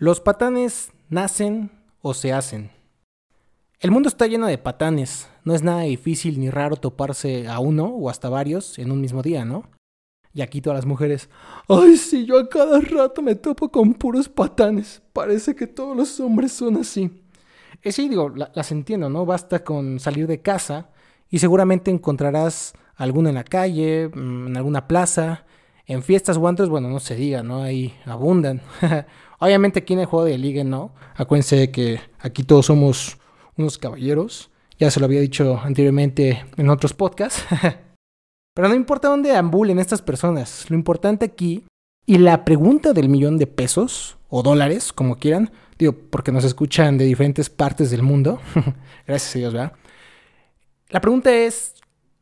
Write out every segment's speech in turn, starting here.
¿Los patanes nacen o se hacen? El mundo está lleno de patanes. No es nada difícil ni raro toparse a uno o hasta varios en un mismo día, ¿no? Y aquí todas las mujeres, ay, sí, yo a cada rato me topo con puros patanes. Parece que todos los hombres son así. Es sí, digo, las entiendo, ¿no? Basta con salir de casa y seguramente encontrarás alguno en la calle, mm, en alguna plaza, en fiestas o bueno, no se diga, ¿no? Ahí abundan. Obviamente aquí en el juego de liga no. Acuérdense que aquí todos somos unos caballeros. Ya se lo había dicho anteriormente en otros podcasts. Pero no importa dónde ambulen estas personas. Lo importante aquí, y la pregunta del millón de pesos o dólares, como quieran, digo, porque nos escuchan de diferentes partes del mundo. Gracias a Dios, ¿verdad? La pregunta es,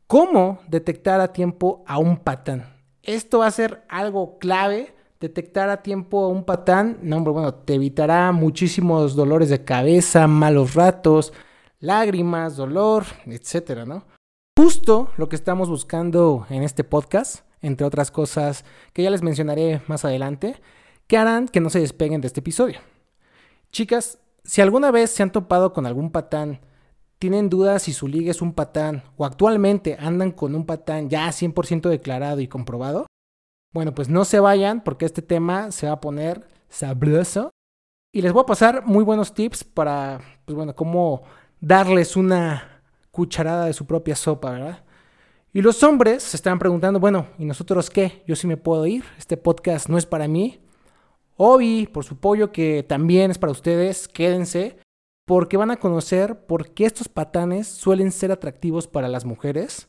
¿cómo detectar a tiempo a un patán? Esto va a ser algo clave detectar a tiempo un patán, no, hombre, bueno, te evitará muchísimos dolores de cabeza, malos ratos, lágrimas, dolor, etcétera, ¿no? Justo lo que estamos buscando en este podcast, entre otras cosas que ya les mencionaré más adelante, que harán que no se despeguen de este episodio. Chicas, si alguna vez se han topado con algún patán, tienen dudas si su liga es un patán o actualmente andan con un patán ya 100% declarado y comprobado, bueno, pues no se vayan porque este tema se va a poner sabroso. Y les voy a pasar muy buenos tips para, pues bueno, cómo darles una cucharada de su propia sopa, ¿verdad? Y los hombres se están preguntando, bueno, ¿y nosotros qué? Yo sí me puedo ir, este podcast no es para mí. Obi, por su pollo que también es para ustedes, quédense, porque van a conocer por qué estos patanes suelen ser atractivos para las mujeres.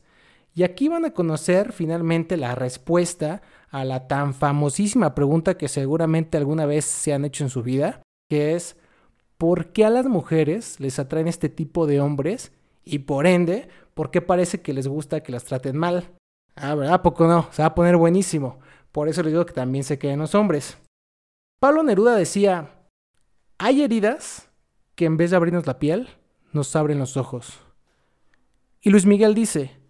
Y aquí van a conocer finalmente la respuesta a la tan famosísima pregunta que seguramente alguna vez se han hecho en su vida, que es ¿por qué a las mujeres les atraen este tipo de hombres? Y por ende, ¿por qué parece que les gusta que las traten mal? Ah, ¿verdad? ¿A poco no? Se va a poner buenísimo. Por eso les digo que también se queden los hombres. Pablo Neruda decía, hay heridas que en vez de abrirnos la piel, nos abren los ojos. Y Luis Miguel dice,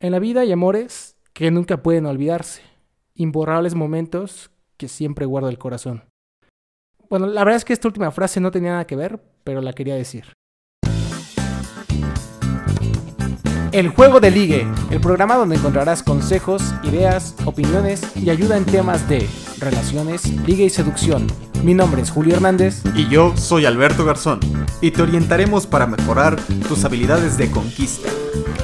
en la vida hay amores que nunca pueden olvidarse imborrables momentos que siempre guarda el corazón. Bueno, la verdad es que esta última frase no tenía nada que ver, pero la quería decir. El Juego de Ligue, el programa donde encontrarás consejos, ideas, opiniones y ayuda en temas de relaciones, liga y seducción. Mi nombre es Julio Hernández. Y yo soy Alberto Garzón. Y te orientaremos para mejorar tus habilidades de conquista.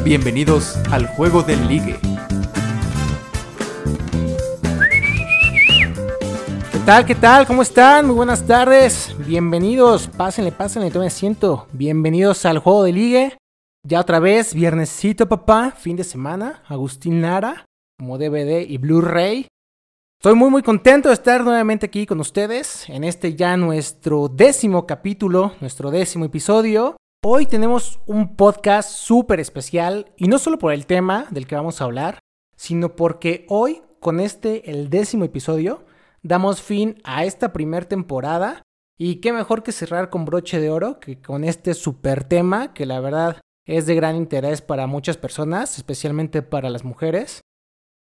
Bienvenidos al Juego del Ligue. tal? ¿Qué tal? ¿Cómo están? Muy buenas tardes. Bienvenidos. Pásenle, pásenle, tomen asiento. Bienvenidos al juego de ligue. Ya otra vez, viernesito, papá. Fin de semana. Agustín Lara, como DVD y Blu-ray. Estoy muy, muy contento de estar nuevamente aquí con ustedes en este ya nuestro décimo capítulo, nuestro décimo episodio. Hoy tenemos un podcast súper especial y no solo por el tema del que vamos a hablar, sino porque hoy, con este, el décimo episodio, damos fin a esta primera temporada. Y qué mejor que cerrar con broche de oro que con este super tema que la verdad es de gran interés para muchas personas, especialmente para las mujeres.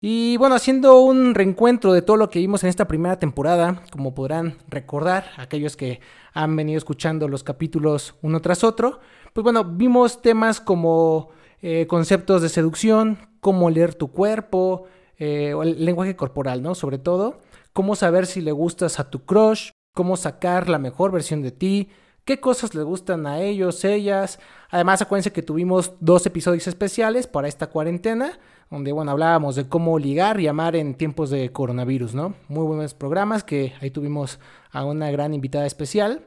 Y bueno, haciendo un reencuentro de todo lo que vimos en esta primera temporada, como podrán recordar aquellos que han venido escuchando los capítulos uno tras otro, pues bueno, vimos temas como eh, conceptos de seducción, cómo leer tu cuerpo, eh, el lenguaje corporal, ¿no? Sobre todo cómo saber si le gustas a tu crush, cómo sacar la mejor versión de ti, qué cosas le gustan a ellos, ellas. Además, acuérdense que tuvimos dos episodios especiales para esta cuarentena, donde, bueno, hablábamos de cómo ligar y amar en tiempos de coronavirus, ¿no? Muy buenos programas que ahí tuvimos a una gran invitada especial.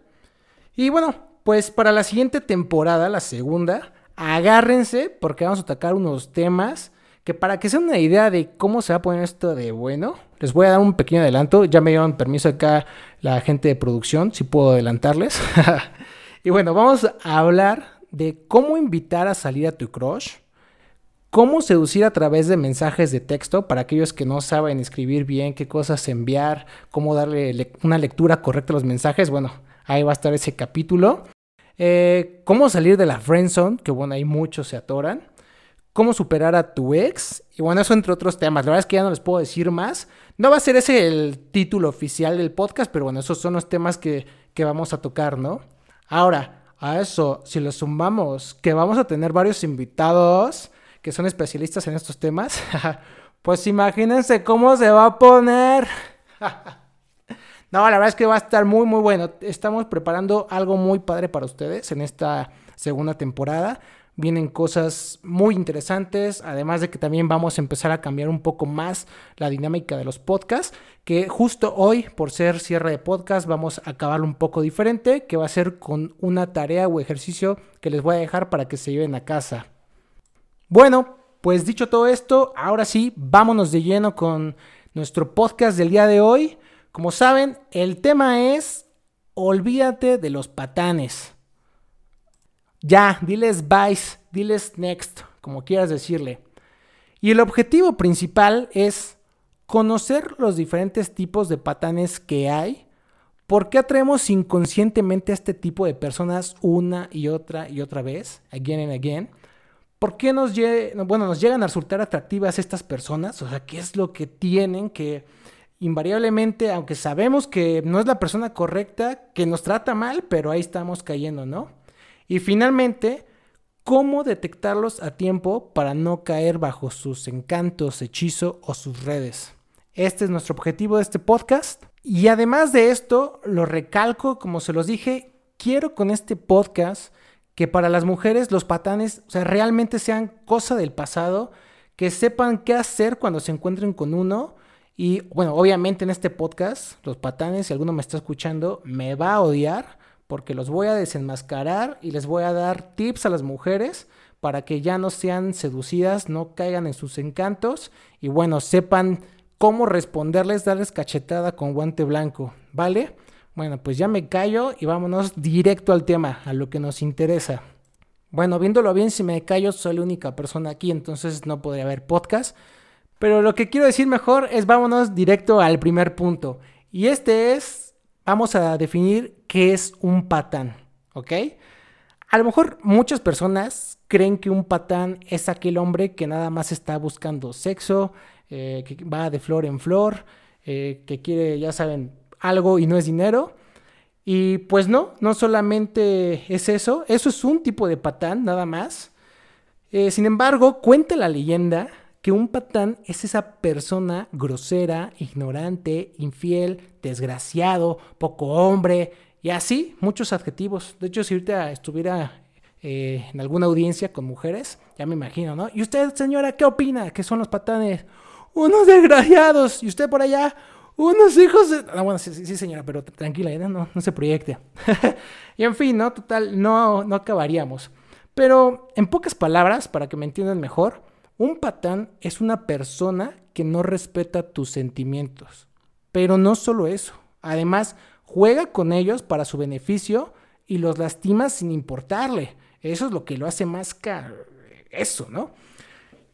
Y bueno, pues para la siguiente temporada, la segunda, agárrense porque vamos a atacar unos temas que para que sea una idea de cómo se va a poner esto de bueno, les voy a dar un pequeño adelanto. Ya me dieron permiso acá la gente de producción, si puedo adelantarles. y bueno, vamos a hablar de cómo invitar a salir a tu crush, cómo seducir a través de mensajes de texto para aquellos que no saben escribir bien, qué cosas enviar, cómo darle una lectura correcta a los mensajes. Bueno, ahí va a estar ese capítulo. Eh, cómo salir de la friendzone, que bueno, ahí muchos se atoran cómo superar a tu ex. Y bueno, eso entre otros temas. La verdad es que ya no les puedo decir más. No va a ser ese el título oficial del podcast, pero bueno, esos son los temas que, que vamos a tocar, ¿no? Ahora, a eso, si lo sumamos, que vamos a tener varios invitados que son especialistas en estos temas, pues imagínense cómo se va a poner. no, la verdad es que va a estar muy, muy bueno. Estamos preparando algo muy padre para ustedes en esta segunda temporada. Vienen cosas muy interesantes, además de que también vamos a empezar a cambiar un poco más la dinámica de los podcasts, que justo hoy, por ser cierre de podcast, vamos a acabarlo un poco diferente, que va a ser con una tarea o ejercicio que les voy a dejar para que se lleven a casa. Bueno, pues dicho todo esto, ahora sí, vámonos de lleno con nuestro podcast del día de hoy. Como saben, el tema es olvídate de los patanes. Ya, diles bye, diles next, como quieras decirle. Y el objetivo principal es conocer los diferentes tipos de patanes que hay, por qué atraemos inconscientemente a este tipo de personas una y otra y otra vez, again and again, ¿Por qué nos, bueno, nos llegan a resultar atractivas estas personas? O sea, ¿qué es lo que tienen que invariablemente, aunque sabemos que no es la persona correcta, que nos trata mal, pero ahí estamos cayendo, ¿no? Y finalmente, ¿cómo detectarlos a tiempo para no caer bajo sus encantos, hechizo o sus redes? Este es nuestro objetivo de este podcast. Y además de esto, lo recalco, como se los dije, quiero con este podcast que para las mujeres los patanes, o sea, realmente sean cosa del pasado, que sepan qué hacer cuando se encuentren con uno. Y bueno, obviamente en este podcast, los patanes, si alguno me está escuchando, me va a odiar porque los voy a desenmascarar y les voy a dar tips a las mujeres para que ya no sean seducidas, no caigan en sus encantos y bueno, sepan cómo responderles, darles cachetada con guante blanco, ¿vale? Bueno, pues ya me callo y vámonos directo al tema, a lo que nos interesa. Bueno, viéndolo bien, si me callo, soy la única persona aquí, entonces no podría haber podcast. Pero lo que quiero decir mejor es vámonos directo al primer punto. Y este es, vamos a definir qué es un patán, ¿ok? A lo mejor muchas personas creen que un patán es aquel hombre que nada más está buscando sexo, eh, que va de flor en flor, eh, que quiere, ya saben, algo y no es dinero. Y pues no, no solamente es eso, eso es un tipo de patán nada más. Eh, sin embargo, cuenta la leyenda que un patán es esa persona grosera, ignorante, infiel, desgraciado, poco hombre y así muchos adjetivos. De hecho, si ahorita estuviera eh, en alguna audiencia con mujeres, ya me imagino, ¿no? ¿Y usted, señora, qué opina? ¿Qué son los patanes? Unos desgraciados. ¿Y usted por allá? unos hijos de... Ah, bueno, sí, sí, señora, pero tranquila, no, no se proyecte. y en fin, ¿no? Total, no, no acabaríamos. Pero, en pocas palabras, para que me entiendan mejor, un patán es una persona que no respeta tus sentimientos. Pero no solo eso. Además, juega con ellos para su beneficio y los lastima sin importarle. Eso es lo que lo hace más caro. Eso, ¿no?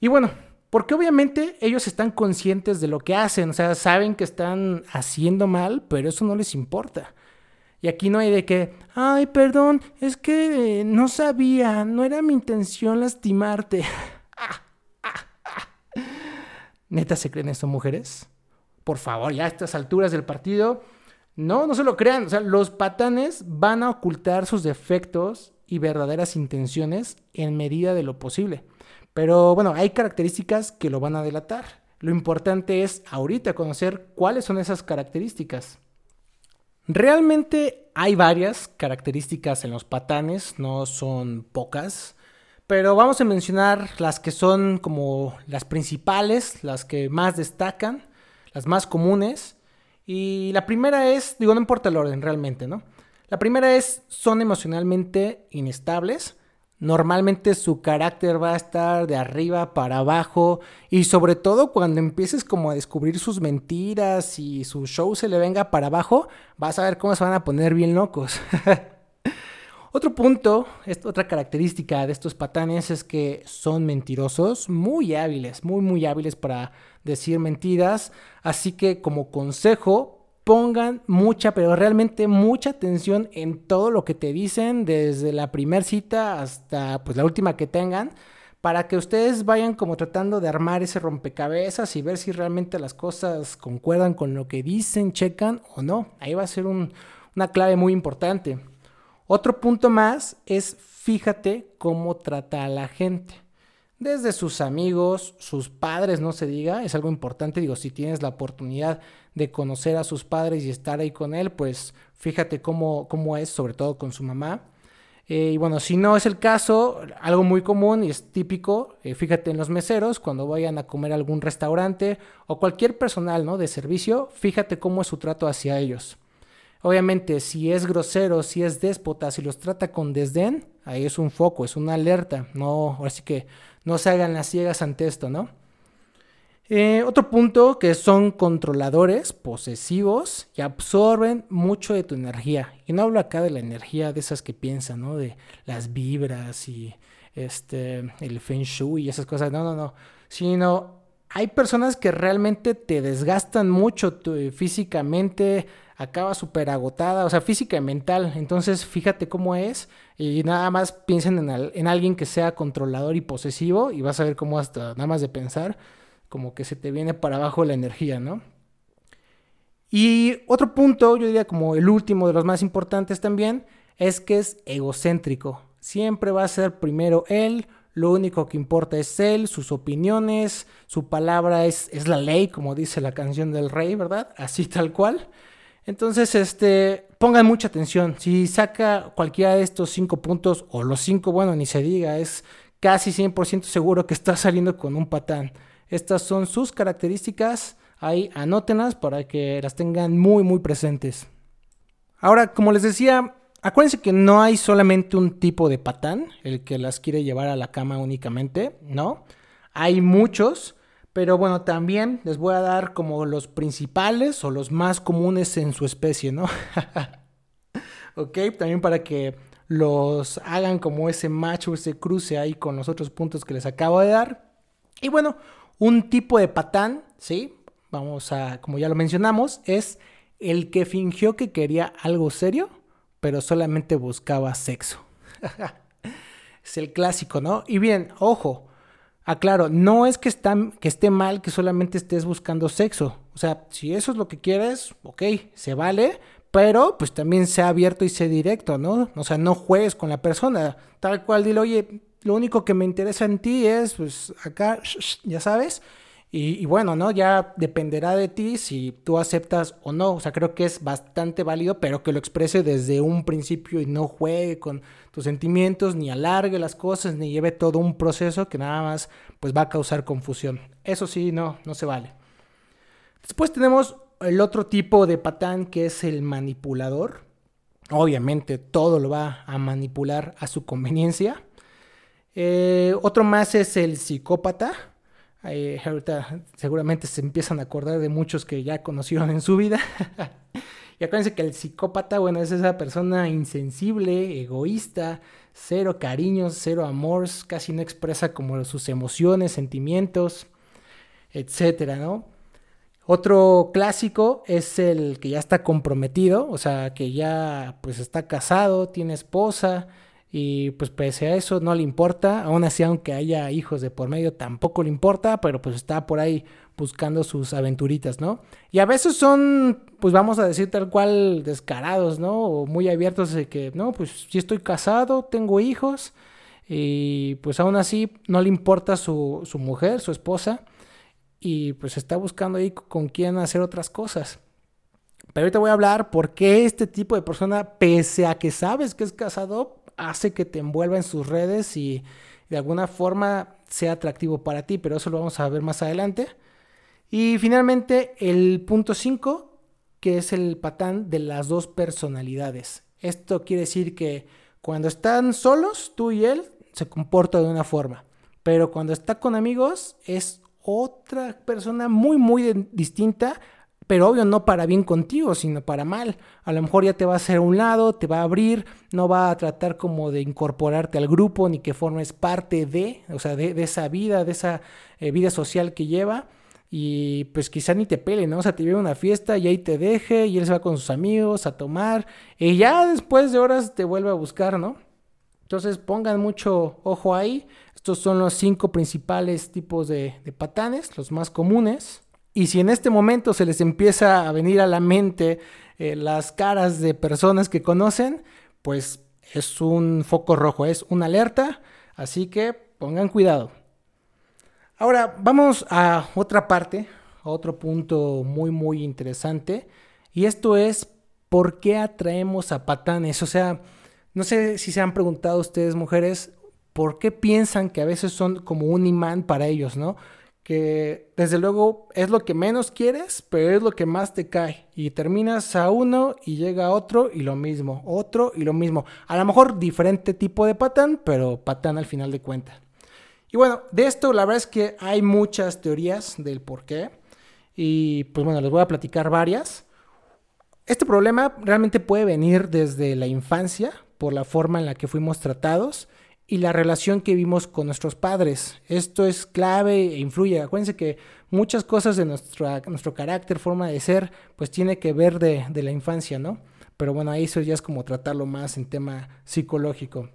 Y bueno, porque obviamente ellos están conscientes de lo que hacen, o sea, saben que están haciendo mal, pero eso no les importa. Y aquí no hay de que, ay, perdón, es que no sabía, no era mi intención lastimarte. ¿Neta se creen esto, mujeres? Por favor, ya a estas alturas del partido, no, no se lo crean. O sea, los patanes van a ocultar sus defectos y verdaderas intenciones en medida de lo posible. Pero bueno, hay características que lo van a delatar. Lo importante es ahorita conocer cuáles son esas características. Realmente hay varias características en los patanes, no son pocas, pero vamos a mencionar las que son como las principales, las que más destacan, las más comunes. Y la primera es, digo, no importa el orden realmente, ¿no? La primera es, son emocionalmente inestables. Normalmente su carácter va a estar de arriba para abajo y sobre todo cuando empieces como a descubrir sus mentiras y su show se le venga para abajo, vas a ver cómo se van a poner bien locos. Otro punto, otra característica de estos patanes es que son mentirosos, muy hábiles, muy muy hábiles para decir mentiras, así que como consejo pongan mucha, pero realmente mucha atención en todo lo que te dicen desde la primera cita hasta pues la última que tengan para que ustedes vayan como tratando de armar ese rompecabezas y ver si realmente las cosas concuerdan con lo que dicen, checan o no. Ahí va a ser una clave muy importante. Otro punto más es fíjate cómo trata a la gente. Desde sus amigos, sus padres, no se diga, es algo importante. Digo, si tienes la oportunidad de conocer a sus padres y estar ahí con él, pues fíjate cómo, cómo es, sobre todo con su mamá. Eh, y bueno, si no es el caso, algo muy común y es típico, eh, fíjate en los meseros, cuando vayan a comer a algún restaurante o cualquier personal ¿no? de servicio, fíjate cómo es su trato hacia ellos. Obviamente, si es grosero, si es déspota, si los trata con desdén, ahí es un foco, es una alerta. No, así que no se hagan las ciegas ante esto, ¿no? Eh, otro punto que son controladores, posesivos y absorben mucho de tu energía. Y no hablo acá de la energía de esas que piensan, ¿no? De las vibras y este, el feng shui y esas cosas. No, no, no. Sino hay personas que realmente te desgastan mucho físicamente, acaba súper agotada, o sea, física y mental. Entonces, fíjate cómo es y nada más piensen en, en alguien que sea controlador y posesivo y vas a ver cómo hasta nada más de pensar como que se te viene para abajo la energía, ¿no? Y otro punto, yo diría como el último de los más importantes también, es que es egocéntrico. Siempre va a ser primero él, lo único que importa es él, sus opiniones, su palabra es, es la ley, como dice la canción del rey, ¿verdad? Así tal cual. Entonces, este, pongan mucha atención. Si saca cualquiera de estos cinco puntos, o los cinco, bueno, ni se diga, es casi 100% seguro que está saliendo con un patán. Estas son sus características. Ahí anótenlas para que las tengan muy, muy presentes. Ahora, como les decía, acuérdense que no hay solamente un tipo de patán, el que las quiere llevar a la cama únicamente, ¿no? Hay muchos, pero bueno, también les voy a dar como los principales o los más comunes en su especie, ¿no? ok, también para que los hagan como ese match o ese cruce ahí con los otros puntos que les acabo de dar. Y bueno, un tipo de patán, ¿sí? Vamos a, como ya lo mencionamos, es el que fingió que quería algo serio, pero solamente buscaba sexo. es el clásico, ¿no? Y bien, ojo, aclaro, no es que, esté mal que solamente estés buscando sexo. O sea, si eso es lo que quieres, ok, se vale, pero pues también sea abierto y sea directo, ¿no? O sea, no juegues con la persona. Tal cual, dile, oye, lo único que me interesa en ti es, pues, acá, ya sabes. Y, bueno, ¿no? Ya dependerá de ti si tú aceptas o no. O sea, creo que es bastante válido, pero que lo exprese desde un principio y no juegue con tus sentimientos, ni alargue las cosas, ni lleve todo un proceso que nada más pues va a causar confusión. Eso sí, no, no se vale. Después tenemos el otro tipo de patán que es el manipulador. Obviamente todo lo va a manipular a su conveniencia. Eh, otro más es el psicópata. Ahorita seguramente se empiezan a acordar de muchos que ya conocieron en su vida. y acuérdense que el psicópata, bueno, es esa persona insensible, egoísta, cero cariños, cero amor, casi no expresa como sus emociones, sentimientos, etcétera, ¿no? Otro clásico es el que ya está comprometido, o sea, que ya pues está casado, tiene esposa, y pues pese a eso no le importa, aún así aunque haya hijos de por medio tampoco le importa, pero pues está por ahí buscando sus aventuritas, ¿no? Y a veces son, pues vamos a decir tal cual descarados, ¿no? O muy abiertos de que, no, pues si estoy casado, tengo hijos y pues aún así no le importa su, su mujer, su esposa y pues está buscando ahí con quién hacer otras cosas. Pero ahorita voy a hablar por qué este tipo de persona, pese a que sabes que es casado, hace que te envuelva en sus redes y de alguna forma sea atractivo para ti, pero eso lo vamos a ver más adelante. Y finalmente el punto 5, que es el patán de las dos personalidades. Esto quiere decir que cuando están solos, tú y él, se comporta de una forma, pero cuando está con amigos es otra persona muy, muy distinta pero obvio no para bien contigo, sino para mal. A lo mejor ya te va a hacer a un lado, te va a abrir, no va a tratar como de incorporarte al grupo ni que formes parte de, o sea, de, esa vida, de esa eh, vida social que lleva. Y pues quizá ni te pele, ¿no? O sea, te viene una fiesta y ahí te deje y él se va con sus amigos a tomar y ya después de horas te vuelve a buscar, ¿no? Entonces pongan mucho ojo ahí. Estos son los cinco principales tipos de, patanes, los más comunes. Y si en este momento se les empieza a venir a la mente eh, las caras de personas que conocen, pues es un foco rojo, es una alerta. Así que pongan cuidado. Ahora vamos a otra parte, a otro punto muy muy interesante. Y esto es por qué atraemos a patanes. O sea, no sé si se han preguntado ustedes, mujeres, por qué piensan que a veces son como un imán para ellos, ¿no? Que desde luego es lo que menos quieres, pero es lo que más te cae. Y terminas a uno y llega otro y lo mismo, otro y lo mismo. A lo mejor diferente tipo de patán, pero patán al final de cuentas. Y bueno, de esto la verdad es que hay muchas teorías del por qué. Y pues bueno, les voy a platicar varias. Este problema realmente puede venir desde la infancia, por la forma en la que fuimos tratados y la relación que vimos con nuestros padres. Esto es clave e influye. Acuérdense que muchas cosas de nuestro carácter, forma de ser, pues tiene que ver de, la infancia, ¿no? Pero bueno, ahí eso ya es como tratarlo más en tema psicológico.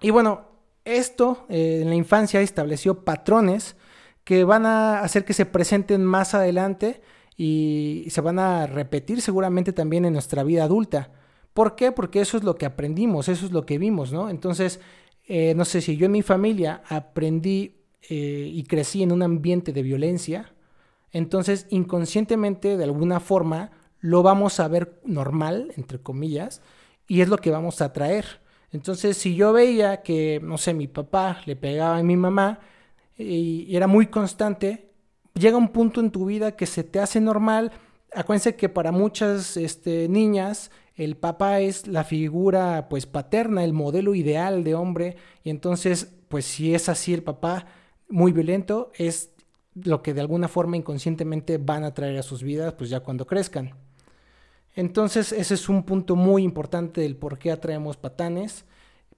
Y bueno, esto eh, en la infancia estableció patrones que van a hacer que se presenten más adelante y se van a repetir seguramente también en nuestra vida adulta. ¿Por qué? Porque eso es lo que aprendimos, eso es lo que vimos, ¿no? Entonces, eh, no sé si yo en mi familia aprendí eh, y crecí en un ambiente de violencia, entonces inconscientemente de alguna forma lo vamos a ver normal, entre comillas, y es lo que vamos a traer. Entonces, si yo veía que, no sé, mi papá le pegaba a mi mamá y era muy constante, llega un punto en tu vida que se te hace normal. Acuérdense que para muchas este, niñas el papá es la figura pues paterna, el modelo ideal de hombre y entonces pues si es así el papá muy violento es lo que de alguna forma inconscientemente van a traer a sus vidas pues ya cuando crezcan. Entonces ese es un punto muy importante del por qué atraemos patanes,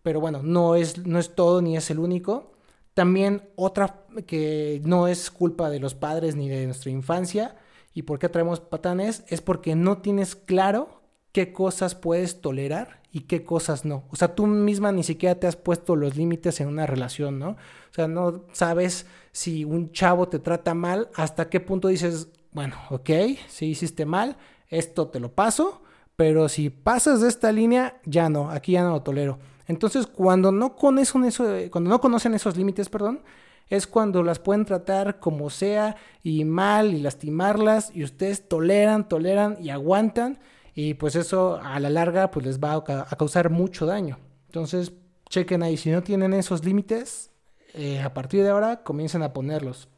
pero bueno, no es, no es todo ni es el único. También otra que no es culpa de los padres ni de nuestra infancia y por qué atraemos patanes es porque no tienes claro qué cosas puedes tolerar y qué cosas no. O sea, tú misma ni siquiera te has puesto los límites en una relación, ¿no? O sea, no sabes si un chavo te trata mal, hasta qué punto dices, bueno, ok, si hiciste mal, esto te lo paso, pero si pasas de esta línea, ya no, aquí ya no lo tolero. Entonces, cuando no conocen, eso, cuando no conocen esos límites, perdón, es cuando las pueden tratar como sea y mal y lastimarlas y ustedes toleran, toleran y aguantan y pues eso a la larga pues les va a, causar mucho daño. Entonces, chequen ahí, si no tienen esos límites, eh, a partir de ahora comiencen a ponerlos.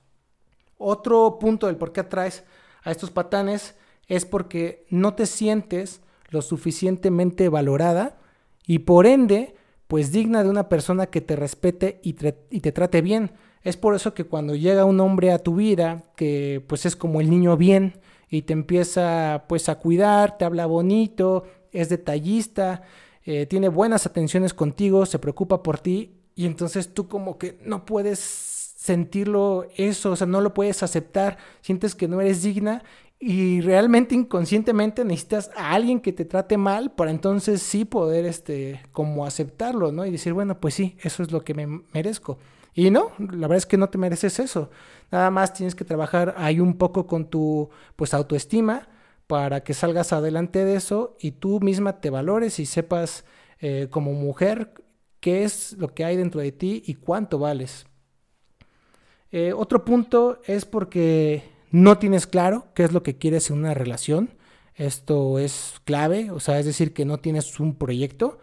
Otro punto del por qué atraes a estos patanes es porque no te sientes lo suficientemente valorada y por ende, pues digna de una persona que te respete y, y te trate bien. Es por eso que cuando llega un hombre a tu vida, que pues es como el niño bien, y te empieza pues a cuidar, te habla bonito, es detallista, eh, tiene buenas atenciones contigo, se preocupa por ti y entonces tú como que no puedes sentirlo eso, o sea, no lo puedes aceptar, sientes que no eres digna y realmente inconscientemente necesitas a alguien que te trate mal para entonces sí poder este como aceptarlo, ¿no? Y decir, bueno, pues sí, eso es lo que me merezco. Y no, la verdad es que no te mereces eso. Nada más tienes que trabajar ahí un poco con tu pues autoestima para que salgas adelante de eso y tú misma te valores y sepas eh, como mujer qué es lo que hay dentro de ti y cuánto vales. Eh, otro punto es porque no tienes claro qué es lo que quieres en una relación. Esto es clave, o sea, es decir, que no tienes un proyecto.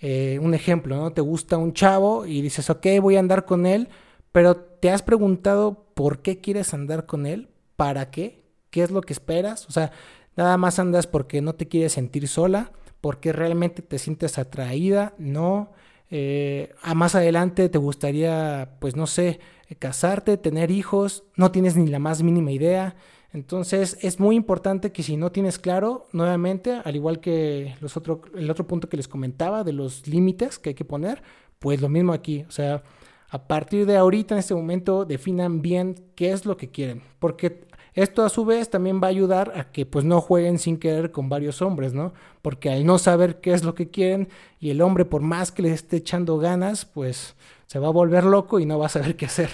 Eh, un ejemplo, ¿no? Te gusta un chavo y dices, ok, voy a andar con él, pero te has preguntado por qué quieres andar con él, para qué, qué es lo que esperas, o sea, nada más andas porque no te quieres sentir sola, porque realmente te sientes atraída, no. Eh, a más adelante te gustaría, pues no sé, casarte, tener hijos, no tienes ni la más mínima idea. Entonces es muy importante que si no tienes claro, nuevamente, al igual que los otro, el otro punto que les comentaba de los límites que hay que poner, pues lo mismo aquí. O sea, a partir de ahorita, en este momento, definan bien qué es lo que quieren. Porque Esto a su vez también va a ayudar a que pues no jueguen sin querer con varios hombres, ¿no? Porque al no saber qué es lo que quieren y el hombre por más que le esté echando ganas, pues se va a volver loco y no va a saber qué hacer.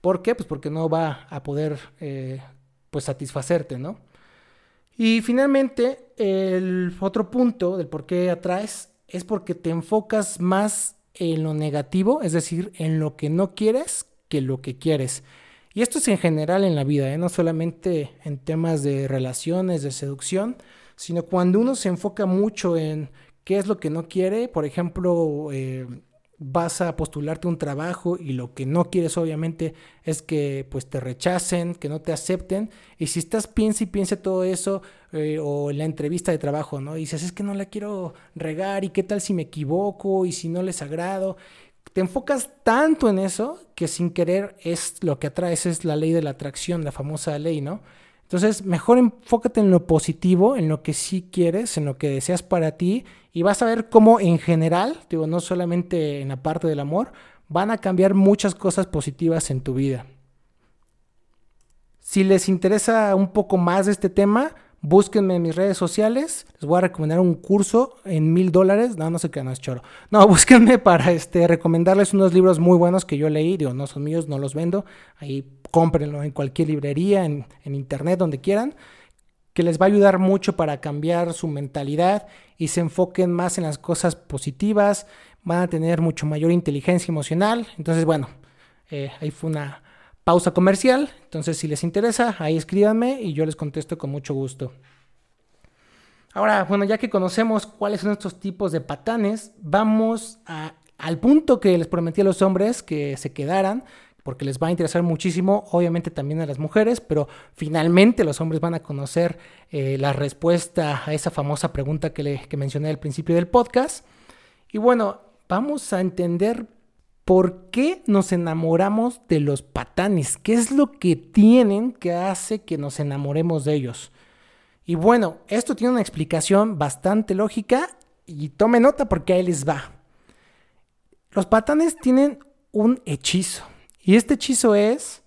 ¿Por qué? Pues porque no va a poder eh, pues satisfacerte, ¿no? Y finalmente, el otro punto del por qué atraes es porque te enfocas más en lo negativo, es decir, en lo que no quieres que lo que quieres. Y esto es en general en la vida, ¿eh? no solamente en temas de relaciones, de seducción, sino cuando uno se enfoca mucho en qué es lo que no quiere, por ejemplo, eh, vas a postularte un trabajo y lo que no quieres obviamente es que pues te rechacen, que no te acepten y si estás piensa y piensa todo eso eh, o en la entrevista de trabajo, ¿no? Y dices, es que no la quiero regar y qué tal si me equivoco y si no les agrado. Te enfocas tanto en eso que sin querer es lo que atraes, es la ley de la atracción, la famosa ley, ¿no? Entonces, mejor enfócate en lo positivo, en lo que sí quieres, en lo que deseas para ti y vas a ver cómo en general, digo, no solamente en la parte del amor, van a cambiar muchas cosas positivas en tu vida. Si les interesa un poco más de este tema, búsquenme en mis redes sociales. Les voy a recomendar un curso en mil dólares. No, no sé qué, no es choro. No, búsquenme para este, recomendarles unos libros muy buenos que yo leí. Digo, no son míos, no los vendo. Ahí cómprenlo en cualquier librería, en, internet, donde quieran, que les va a ayudar mucho para cambiar su mentalidad y se enfoquen más en las cosas positivas, van a tener mucho mayor inteligencia emocional. Entonces, bueno, eh, ahí fue una pausa comercial. Entonces, si les interesa, ahí escríbanme y yo les contesto con mucho gusto. Ahora, bueno, ya que conocemos cuáles son estos tipos de patanes, vamos al punto que les prometí a los hombres que se quedaran, porque les va a interesar muchísimo, obviamente también a las mujeres, pero finalmente los hombres van a conocer eh, la respuesta a esa famosa pregunta que, mencioné al principio del podcast. Y bueno, vamos a entender por qué nos enamoramos de los patanes, qué es lo que tienen que hace que nos enamoremos de ellos. Y bueno, esto tiene una explicación bastante lógica y tome nota porque ahí les va. Los patanes tienen un hechizo. Y este hechizo es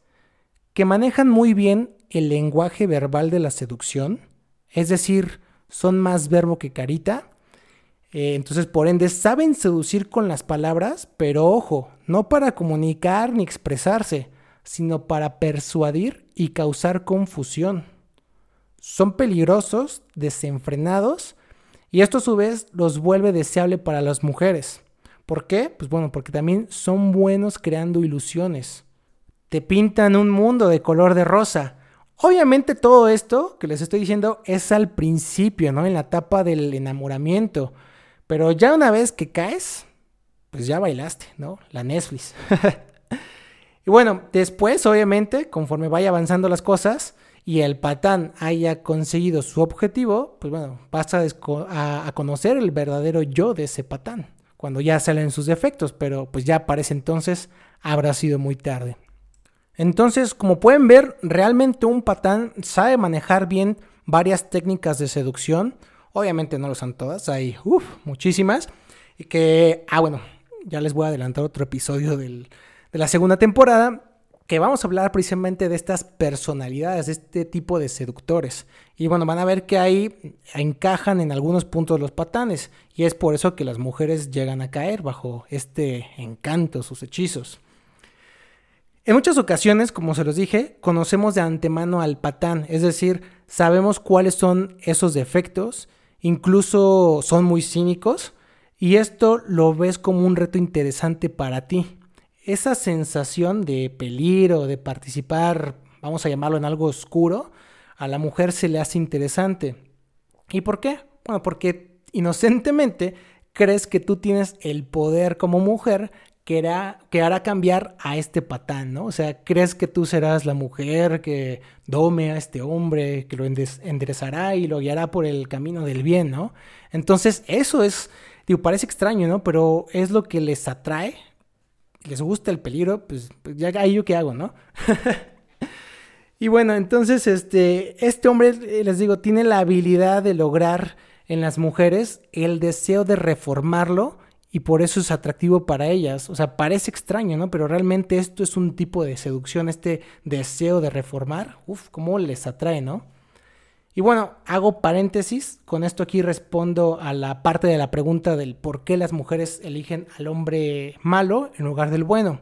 que manejan muy bien el lenguaje verbal de la seducción, es decir, son más verbo que carita. Eh, entonces, por ende, saben seducir con las palabras, pero ojo, no para comunicar ni expresarse, sino para persuadir y causar confusión. Son peligrosos, desenfrenados, y esto a su vez los vuelve deseable para las mujeres. ¿Por qué? Pues bueno, porque también son buenos creando ilusiones. Te pintan un mundo de color de rosa. Obviamente todo esto que les estoy diciendo es al principio, ¿no? En la etapa del enamoramiento. Pero ya una vez que caes, pues ya bailaste, ¿no? La Netflix. y bueno, después, obviamente, conforme vaya avanzando las cosas y el patán haya conseguido su objetivo, pues bueno, vas a, a conocer el verdadero yo de ese patán cuando ya salen sus defectos, pero pues ya para ese entonces habrá sido muy tarde. Entonces, como pueden ver, realmente un patán sabe manejar bien varias técnicas de seducción. Obviamente no lo son todas, hay muchísimas. Y que, ah, bueno, ya les voy a adelantar otro episodio de la segunda temporada que vamos a hablar precisamente de estas personalidades, de este tipo de seductores. Y bueno, van a ver que ahí encajan en algunos puntos los patanes. Y es por eso que las mujeres llegan a caer bajo este encanto, sus hechizos. En muchas ocasiones, como se los dije, conocemos de antemano al patán, es decir, sabemos cuáles son esos defectos, incluso son muy cínicos, y esto lo ves como un reto interesante para ti esa sensación de peligro, de participar, vamos a llamarlo en algo oscuro, a la mujer se le hace interesante. ¿Y por qué? Bueno, porque inocentemente crees que tú tienes el poder como mujer que hará, que hará cambiar a este patán, ¿no? O sea, crees que tú serás la mujer que dome a este hombre, que lo enderezará y lo guiará por el camino del bien, ¿no? Entonces, eso es, digo, parece extraño, ¿no? Pero es lo que les atrae les gusta el peligro, pues, pues ya ahí yo qué hago, ¿no? y bueno, entonces este, este hombre, eh, les digo, tiene la habilidad de lograr en las mujeres el deseo de reformarlo y por eso es atractivo para ellas. O sea, parece extraño, ¿no? Pero realmente esto es un tipo de seducción, este deseo de reformar. Uf, cómo les atrae, ¿no? Y bueno, hago paréntesis. Con esto aquí respondo a la parte de la pregunta del por qué las mujeres eligen al hombre malo en lugar del bueno.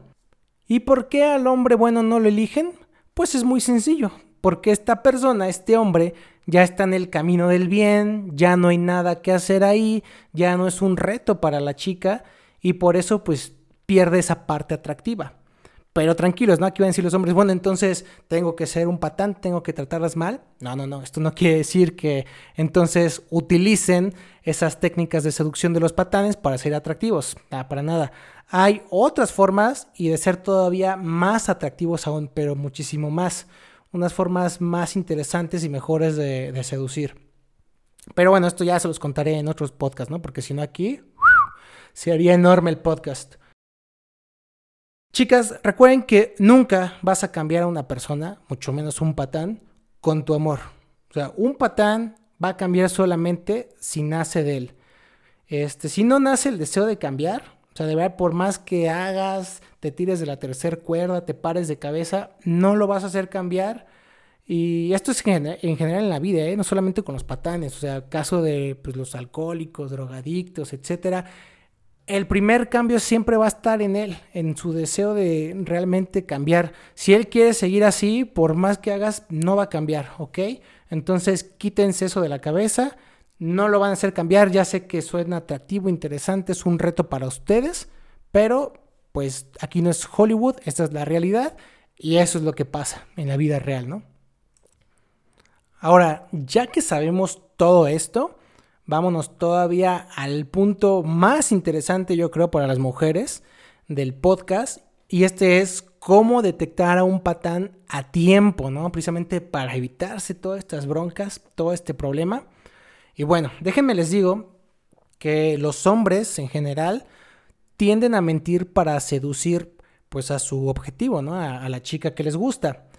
¿Y por qué al hombre bueno no lo eligen? Pues es muy sencillo. Porque esta persona, este hombre, ya está en el camino del bien, ya no hay nada que hacer ahí, ya no es un reto para la chica y por eso pues pierde esa parte atractiva. Pero tranquilos, ¿no? Aquí van a decir los hombres, bueno, entonces tengo que ser un patán, tengo que tratarlas mal. No, no, no, esto no quiere decir que entonces utilicen esas técnicas de seducción de los patanes para ser atractivos. Nada, para nada. Hay otras formas y de ser todavía más atractivos aún, pero muchísimo más unas formas más interesantes y mejores de, seducir. Pero bueno, esto ya se los contaré en otros podcasts, ¿no? Porque si no aquí se haría enorme el podcast. Chicas, recuerden que nunca vas a cambiar a una persona, mucho menos un patán, con tu amor. O sea, un patán va a cambiar solamente si nace de él. Este, si no nace el deseo de cambiar, o sea, de verdad, por más que hagas, te tires de la tercera cuerda, te pares de cabeza, no lo vas a hacer cambiar. Y esto es en general en la vida, ¿eh? no solamente con los patanes, o sea, caso de pues, los alcohólicos, drogadictos, etc. El primer cambio siempre va a estar en él, en su deseo de realmente cambiar. Si él quiere seguir así, por más que hagas, no va a cambiar, ¿ok? Entonces quítense eso de la cabeza no lo van a hacer cambiar, ya sé que suena atractivo, interesante, es un reto para ustedes, pero pues aquí no es Hollywood, esta es la realidad y eso es lo que pasa en la vida real, ¿no? Ahora, ya que sabemos todo esto, vámonos todavía al punto más interesante, yo creo, para las mujeres del podcast, y este es cómo detectar a un patán a tiempo, ¿no? Precisamente para evitarse todas estas broncas, todo este problema. Y bueno, déjenme les digo que los hombres en general tienden a mentir para seducir pues a su objetivo, ¿no? A, la chica que les gusta.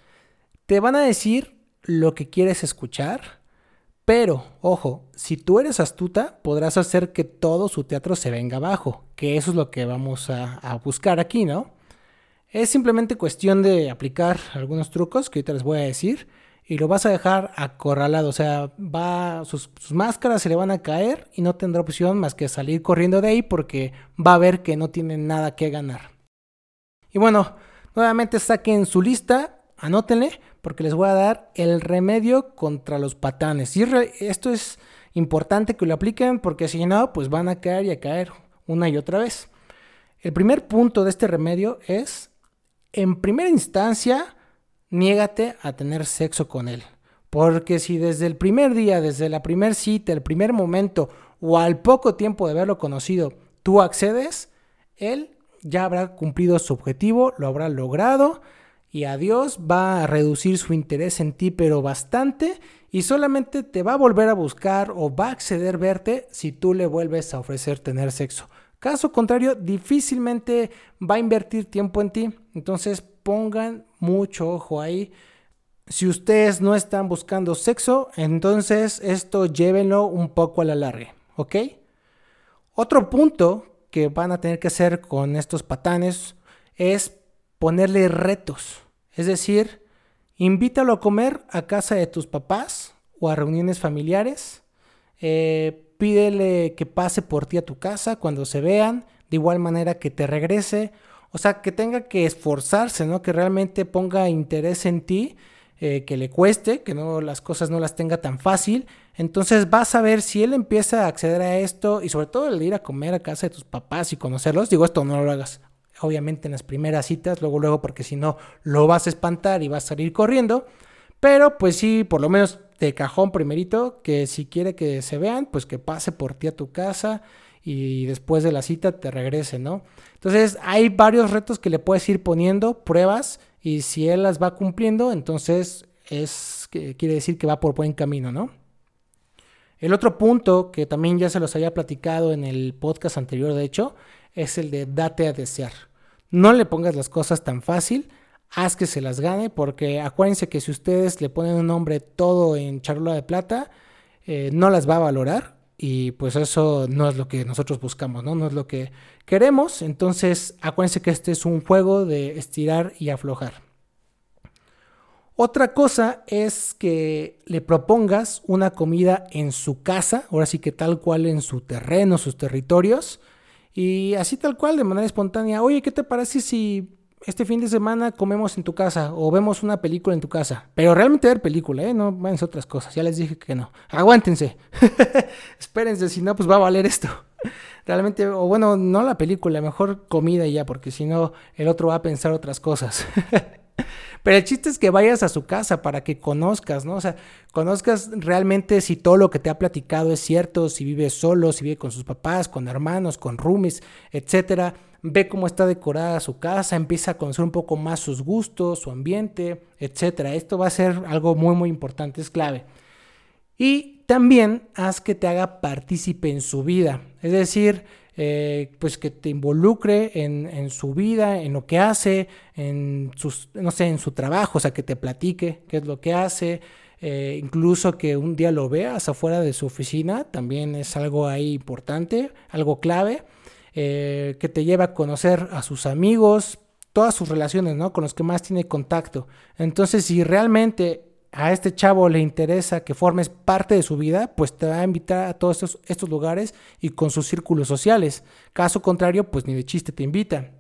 Te van a decir lo que quieres escuchar, pero ojo, si tú eres astuta, podrás hacer que todo su teatro se venga abajo, que eso es lo que vamos a, a buscar aquí, ¿no? Es simplemente cuestión de aplicar algunos trucos que ahorita les voy a decir y lo vas a dejar acorralado. O sea, va, sus, máscaras se le van a caer y no tendrá opción más que salir corriendo de ahí porque va a ver que no tiene nada que ganar. Y bueno, nuevamente saquen su lista, anótenle, porque les voy a dar el remedio contra los patanes. Y esto es importante que lo apliquen porque si no, pues van a caer y a caer una y otra vez. El primer punto de este remedio es, en primera instancia, niégate a tener sexo con él. Porque si desde el primer día, desde la primera cita, el primer momento o al poco tiempo de haberlo conocido, tú accedes, él ya habrá cumplido su objetivo, lo habrá logrado y adiós va a reducir su interés en ti pero bastante y solamente te va a volver a buscar o va a acceder verte si tú le vuelves a ofrecer tener sexo. Caso contrario, difícilmente va a invertir tiempo en ti. Entonces pongan mucho ojo ahí. Si ustedes no están buscando sexo, entonces esto llévenlo un poco a la larga, ¿ok? Otro punto que van a tener que hacer con estos patanes es ponerle retos. Es decir, invítalo a comer a casa de tus papás o a reuniones familiares. Eh, pídele que pase por ti a tu casa cuando se vean, de igual manera que te regrese o sea, que tenga que esforzarse, ¿no? Que realmente ponga interés en ti, eh, que le cueste, que no las cosas no las tenga tan fácil. Entonces vas a ver si él empieza a acceder a esto y sobre todo el ir a comer a casa de tus papás y conocerlos. Digo, esto no lo hagas obviamente en las primeras citas, luego, luego, porque si no lo vas a espantar y vas a salir corriendo. Pero pues sí, por lo menos de cajón primerito, que si quiere que se vean, pues que pase por ti a tu casa y después de la cita te regrese, ¿no? Entonces hay varios retos que le puedes ir poniendo, pruebas, y si él las va cumpliendo, entonces es, quiere decir que va por buen camino, ¿no? El otro punto que también ya se los había platicado en el podcast anterior, de hecho, es el de date a desear. No le pongas las cosas tan fácil, haz que se las gane, porque acuérdense que si ustedes le ponen un nombre todo en charola de plata, eh, no las va a valorar y pues eso no es lo que nosotros buscamos, ¿no? No es lo que queremos. Entonces, acuérdense que este es un juego de estirar y aflojar. Otra cosa es que le propongas una comida en su casa, ahora sí que tal cual en su terreno, sus territorios, y así tal cual, de manera espontánea. Oye, ¿qué te parece si este fin de semana comemos en tu casa o vemos una película en tu casa. Pero realmente ver película, ¿eh? No a otras cosas. Ya les dije que no. Aguántense. Espérense, si no, pues va a valer esto. Realmente, o bueno, no la película, mejor comida y ya, porque si no, el otro va a pensar otras cosas. Pero el chiste es que vayas a su casa para que conozcas, ¿no? O sea, conozcas realmente si todo lo que te ha platicado es cierto, si vive solo, si vive con sus papás, con hermanos, con roomies, etcétera ve cómo está decorada su casa, empieza a conocer un poco más sus gustos, su ambiente, etc. Esto va a ser algo muy muy importante, es clave. Y también haz que te haga partícipe en su vida, es decir, eh, pues que te involucre en, su vida, en lo que hace, en sus, no sé, en su trabajo, o sea, que te platique qué es lo que hace, eh, incluso que un día lo veas afuera de su oficina, también es algo ahí importante, algo clave. Eh, que te lleva a conocer a sus amigos, todas sus relaciones, ¿no? Con los que más tiene contacto. Entonces, si realmente a este chavo le interesa que formes parte de su vida, pues te va a invitar a todos estos, estos lugares y con sus círculos sociales. Caso contrario, pues ni de chiste te invita.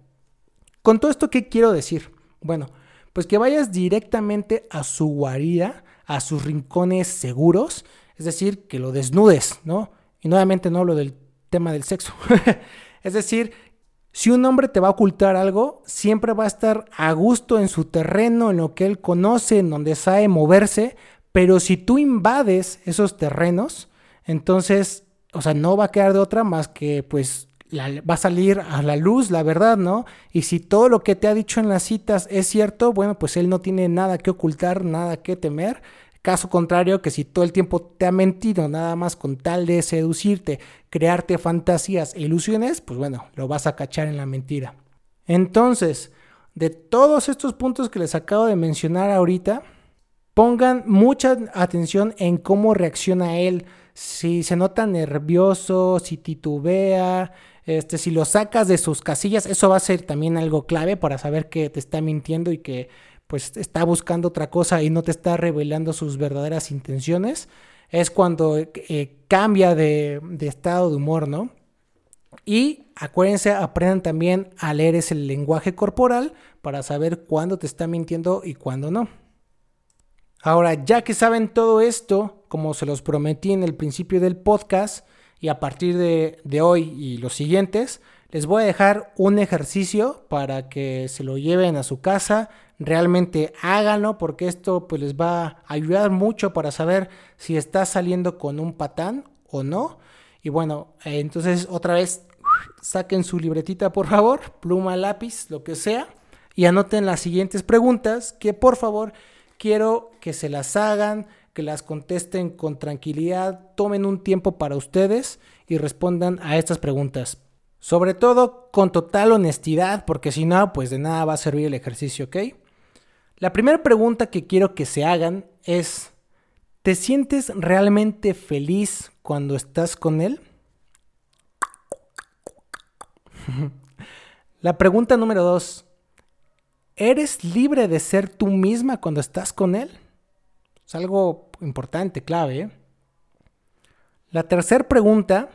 Con todo esto, ¿qué quiero decir? Bueno, pues que vayas directamente a su guarida, a sus rincones seguros, es decir, que lo desnudes, ¿no? Y nuevamente no hablo del tema del sexo. Es decir, si un hombre te va a ocultar algo, siempre va a estar a gusto en su terreno, en lo que él conoce, en donde sabe moverse, pero si tú invades esos terrenos, entonces, o sea, no va a quedar de otra más que pues va a salir a la luz la verdad, ¿no? Y si todo lo que te ha dicho en las citas es cierto, bueno, pues él no tiene nada que ocultar, nada que temer. Caso contrario, que si todo el tiempo te ha mentido nada más con tal de seducirte, crearte fantasías e ilusiones, pues bueno, lo vas a cachar en la mentira. Entonces, de todos estos puntos que les acabo de mencionar ahorita, pongan mucha atención en cómo reacciona él. Si se nota nervioso, si titubea, este, si lo sacas de sus casillas, eso va a ser también algo clave para saber que te está mintiendo y que pues está buscando otra cosa y no te está revelando sus verdaderas intenciones, es cuando eh, cambia de, estado de humor, ¿no? Y acuérdense, aprendan también a leer ese lenguaje corporal para saber cuándo te está mintiendo y cuándo no. Ahora, ya que saben todo esto, como se los prometí en el principio del podcast, y a partir de, de hoy y los siguientes, les voy a dejar un ejercicio para que se lo lleven a su casa, realmente háganlo porque esto pues les va a ayudar mucho para saber si está saliendo con un patán o no. Y bueno, entonces otra vez saquen su libretita por favor, pluma, lápiz, lo que sea, y anoten las siguientes preguntas que por favor quiero que se las hagan, que las contesten con tranquilidad, tomen un tiempo para ustedes y respondan a estas preguntas. Sobre todo con total honestidad, porque si no, pues de nada va a servir el ejercicio, ¿ok? La primera pregunta que quiero que se hagan es, ¿te sientes realmente feliz cuando estás con él? La pregunta número dos, ¿eres libre de ser tú misma cuando estás con él? Es algo importante, clave. ¿eh? La tercera pregunta,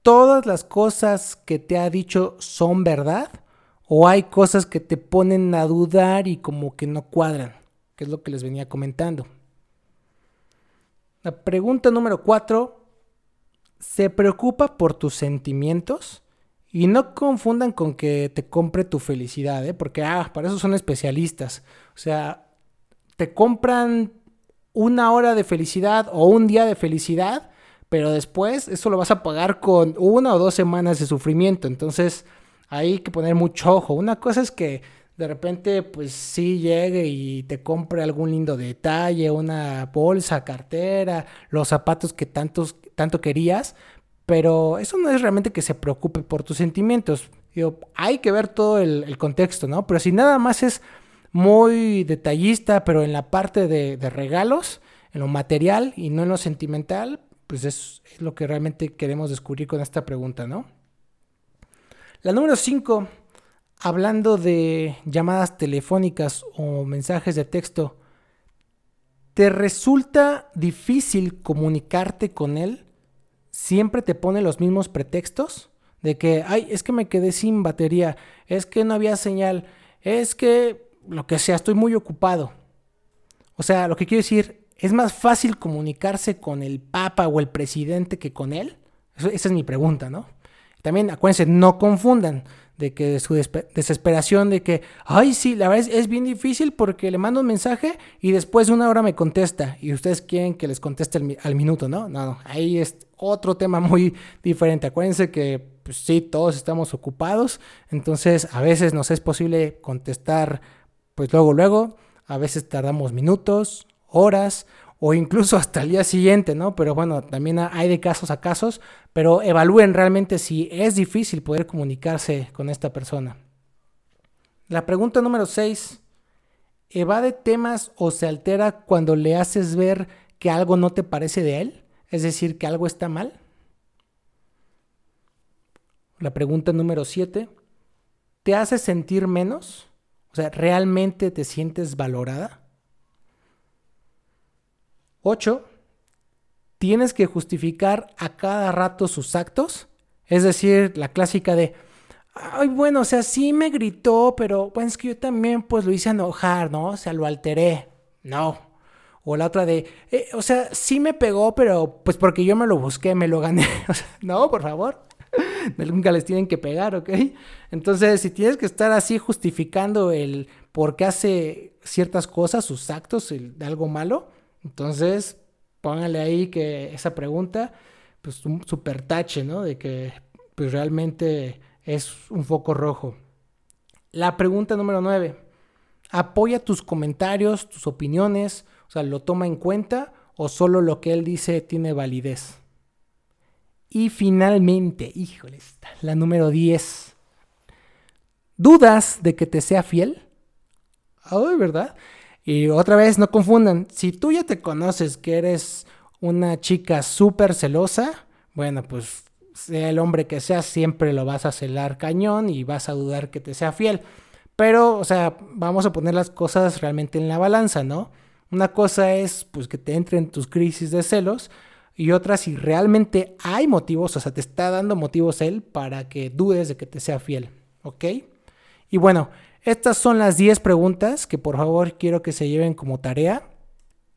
¿todas las cosas que te ha dicho son verdad? O hay cosas que te ponen a dudar y como que no cuadran, que es lo que les venía comentando. La pregunta número cuatro, ¿se preocupa por tus sentimientos? Y no confundan con que te compre tu felicidad, ¿eh? porque ah, para eso son especialistas. O sea, te compran una hora de felicidad o un día de felicidad, pero después eso lo vas a pagar con una o dos semanas de sufrimiento. Entonces, hay que poner mucho ojo. Una cosa es que de repente, pues sí llegue y te compre algún lindo detalle, una bolsa, cartera, los zapatos que tantos, tanto querías, pero eso no es realmente que se preocupe por tus sentimientos. hay que ver todo el, contexto, ¿no? Pero si nada más es muy detallista, pero en la parte de, de regalos, en lo material y no en lo sentimental, pues es lo que realmente queremos descubrir con esta pregunta, ¿no? La número 5, hablando de llamadas telefónicas o mensajes de texto, ¿te resulta difícil comunicarte con él? ¿Siempre te pone los mismos pretextos? De que, ay, es que me quedé sin batería, es que no había señal, es que lo que sea, estoy muy ocupado. O sea, lo que quiero decir, ¿es más fácil comunicarse con el Papa o el presidente que con él? esa es mi pregunta, ¿no? También acuérdense, no confundan de que su desesperación de que, ay, sí, la verdad es, bien difícil porque le mando un mensaje y después de una hora me contesta y ustedes quieren que les conteste al, minuto, ¿no? ¿no? No, ahí es otro tema muy diferente. Acuérdense que, pues sí, todos estamos ocupados, entonces a veces nos es posible contestar, pues luego, luego, a veces tardamos minutos, horas o incluso hasta el día siguiente, ¿no? Pero bueno, también hay de casos a casos, pero evalúen realmente si es difícil poder comunicarse con esta persona. La pregunta número 6. ¿Evade temas o se altera cuando le haces ver que algo no te parece de él? Es decir, que algo está mal. La pregunta número 7. ¿Te hace sentir menos? O sea, ¿realmente te sientes valorada? 8. Tienes que justificar a cada rato sus actos. Es decir, la clásica de, ay, bueno, o sea, sí me gritó, pero bueno, es que yo también pues lo hice enojar, ¿no? O sea, lo alteré. No. O la otra de, eh, o sea, sí me pegó, pero pues porque yo me lo busqué, me lo gané. O sea, no, por favor. Nunca les tienen que pegar, ¿ok? Entonces, si tienes que estar así justificando el por qué hace ciertas cosas, sus actos, de algo malo, entonces, póngale ahí que esa pregunta, pues un super tache, ¿no? De que pues realmente es un foco rojo. La pregunta número 9. ¿Apoya tus comentarios, tus opiniones? O sea, ¿lo toma en cuenta o solo lo que él dice tiene validez? Y finalmente, híjole, la número 10. ¿Dudas de que te sea fiel? Ay, ¿verdad? Y otra vez, no confundan, si tú ya te conoces que eres una chica súper celosa, bueno, pues sea el hombre que sea, siempre lo vas a celar cañón y vas a dudar que te sea fiel. Pero, o sea, vamos a poner las cosas realmente en la balanza, ¿no? Una cosa es, pues, que te entren tus crisis de celos y otra si realmente hay motivos, o sea, te está dando motivos él para que dudes de que te sea fiel, ¿ok? Y bueno, estas son las 10 preguntas que por favor quiero que se lleven como tarea.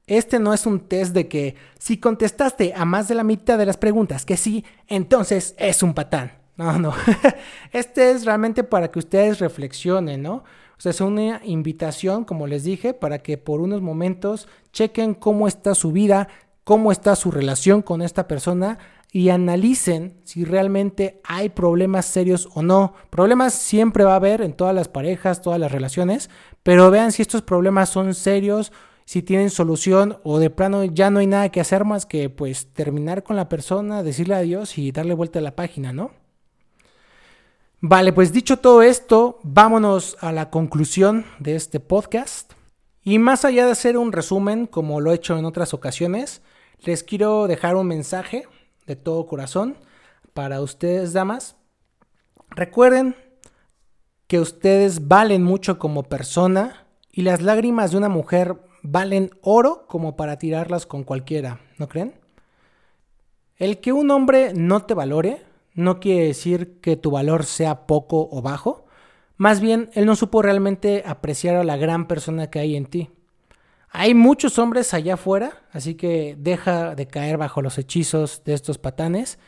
Este no es un test de que si contestaste a más de la mitad de las preguntas que sí, entonces es un patán. No, no. Este es realmente para que ustedes reflexionen, ¿no? O sea, es una invitación, como les dije, para que por unos momentos chequen cómo está su vida, cómo está su relación con esta persona y analicen si realmente hay problemas serios o no. Problemas siempre va a haber en todas las parejas, todas las relaciones, pero vean si estos problemas son serios, si tienen solución o de plano ya no hay nada que hacer más que pues terminar con la persona, decirle adiós y darle vuelta a la página, ¿no? Vale, pues dicho todo esto, vámonos a la conclusión de este podcast. Y más allá de hacer un resumen, como lo he hecho en otras ocasiones, les quiero dejar un mensaje de todo corazón para ustedes, damas. Recuerden que ustedes valen mucho como persona y las lágrimas de una mujer valen oro como para tirarlas con cualquiera, ¿no creen? El que un hombre no te valore no quiere decir que tu valor sea poco o bajo, más bien él no supo realmente apreciar a la gran persona que hay en ti. Hay muchos hombres allá afuera, así que deja de caer bajo los hechizos de estos patanes.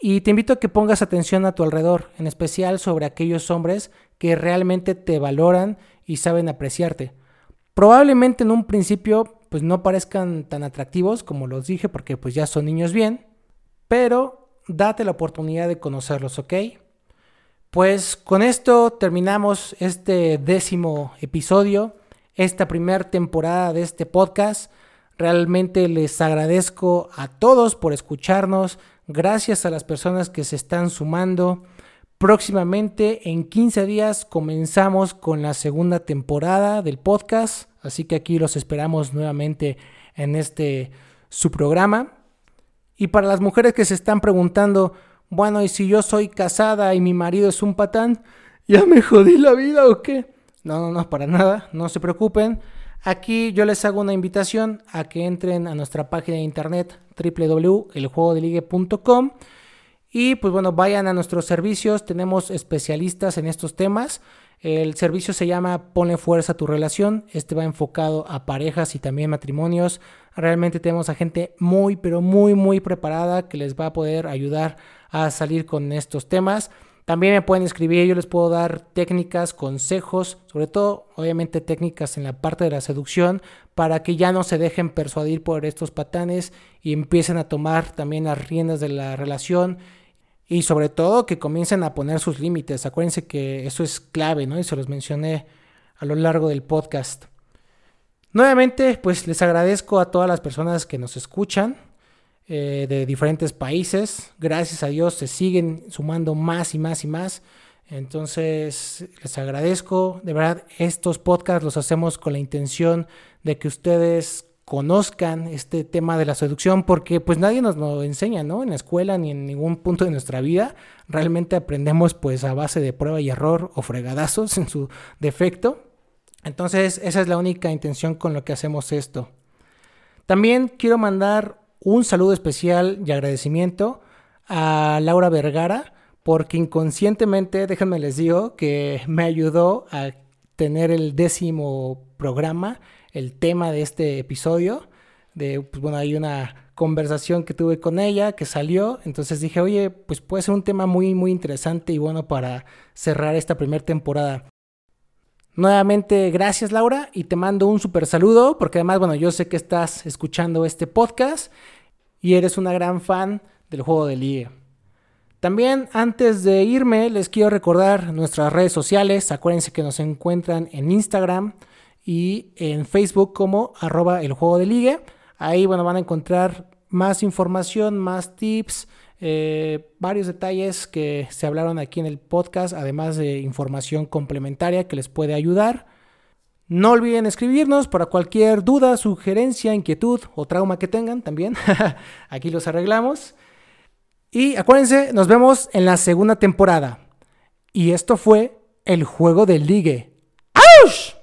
Y te invito a que pongas atención a tu alrededor, en especial sobre aquellos hombres que realmente te valoran y saben apreciarte. Probablemente en un principio pues no parezcan tan atractivos como los dije porque pues ya son niños bien, pero date la oportunidad de conocerlos, ¿ok? Pues con esto terminamos este décimo episodio esta primera temporada de este podcast. Realmente les agradezco a todos por escucharnos. Gracias a las personas que se están sumando. Próximamente, en 15 días, comenzamos con la segunda temporada del podcast. Así que aquí los esperamos nuevamente en este su programa. Y para las mujeres que se están preguntando, bueno, ¿y si yo soy casada y mi marido es un patán? ¿Ya me jodí la vida o qué? No, no, no, para nada, no se preocupen. Aquí yo les hago una invitación a que entren a nuestra página de internet www.eljuegodeligue.com y pues bueno, vayan a nuestros servicios, tenemos especialistas en estos temas. El servicio se llama Pone fuerza a tu relación. Este va enfocado a parejas y también matrimonios. Realmente tenemos a gente muy, pero muy, muy preparada que les va a poder ayudar a salir con estos temas. También me pueden escribir, yo les puedo dar técnicas, consejos, sobre todo obviamente técnicas en la parte de la seducción para que ya no se dejen persuadir por estos patanes y empiecen a tomar también las riendas de la relación y sobre todo que comiencen a poner sus límites. Acuérdense que eso es clave, ¿no? Y se los mencioné a lo largo del podcast. Nuevamente, pues les agradezco a todas las personas que nos escuchan. Eh, de diferentes países. Gracias a Dios se siguen sumando más y más y más. Entonces, les agradezco. De verdad, estos podcasts los hacemos con la intención de que ustedes conozcan este tema de la seducción porque pues nadie nos lo enseña, ¿no? En la escuela ni en ningún punto de nuestra vida. Realmente aprendemos pues a base de prueba y error o fregadazos en su defecto. Entonces, esa es la única intención con lo que hacemos esto. También quiero mandar un saludo especial y agradecimiento a Laura Vergara, porque inconscientemente, déjenme les digo, que me ayudó a tener el décimo programa, el tema de este episodio. De, pues bueno, hay una conversación que tuve con ella que salió, entonces dije, oye, pues puede ser un tema muy, muy interesante y bueno para cerrar esta primera temporada. Nuevamente, gracias Laura y te mando un super saludo porque además, bueno, yo sé que estás escuchando este podcast y eres una gran fan del juego de liga. También antes de irme les quiero recordar nuestras redes sociales. Acuérdense que nos encuentran en Instagram y en Facebook como arroba el juego de liga. Ahí bueno, van a encontrar más información, más tips, eh, varios detalles que se hablaron aquí en el podcast, además de información complementaria que les puede ayudar. No olviden escribirnos para cualquier duda, sugerencia, inquietud o trauma que tengan también. aquí los arreglamos. Y acuérdense, nos vemos en la segunda temporada. Y esto fue el juego del ligue. ¡Auch!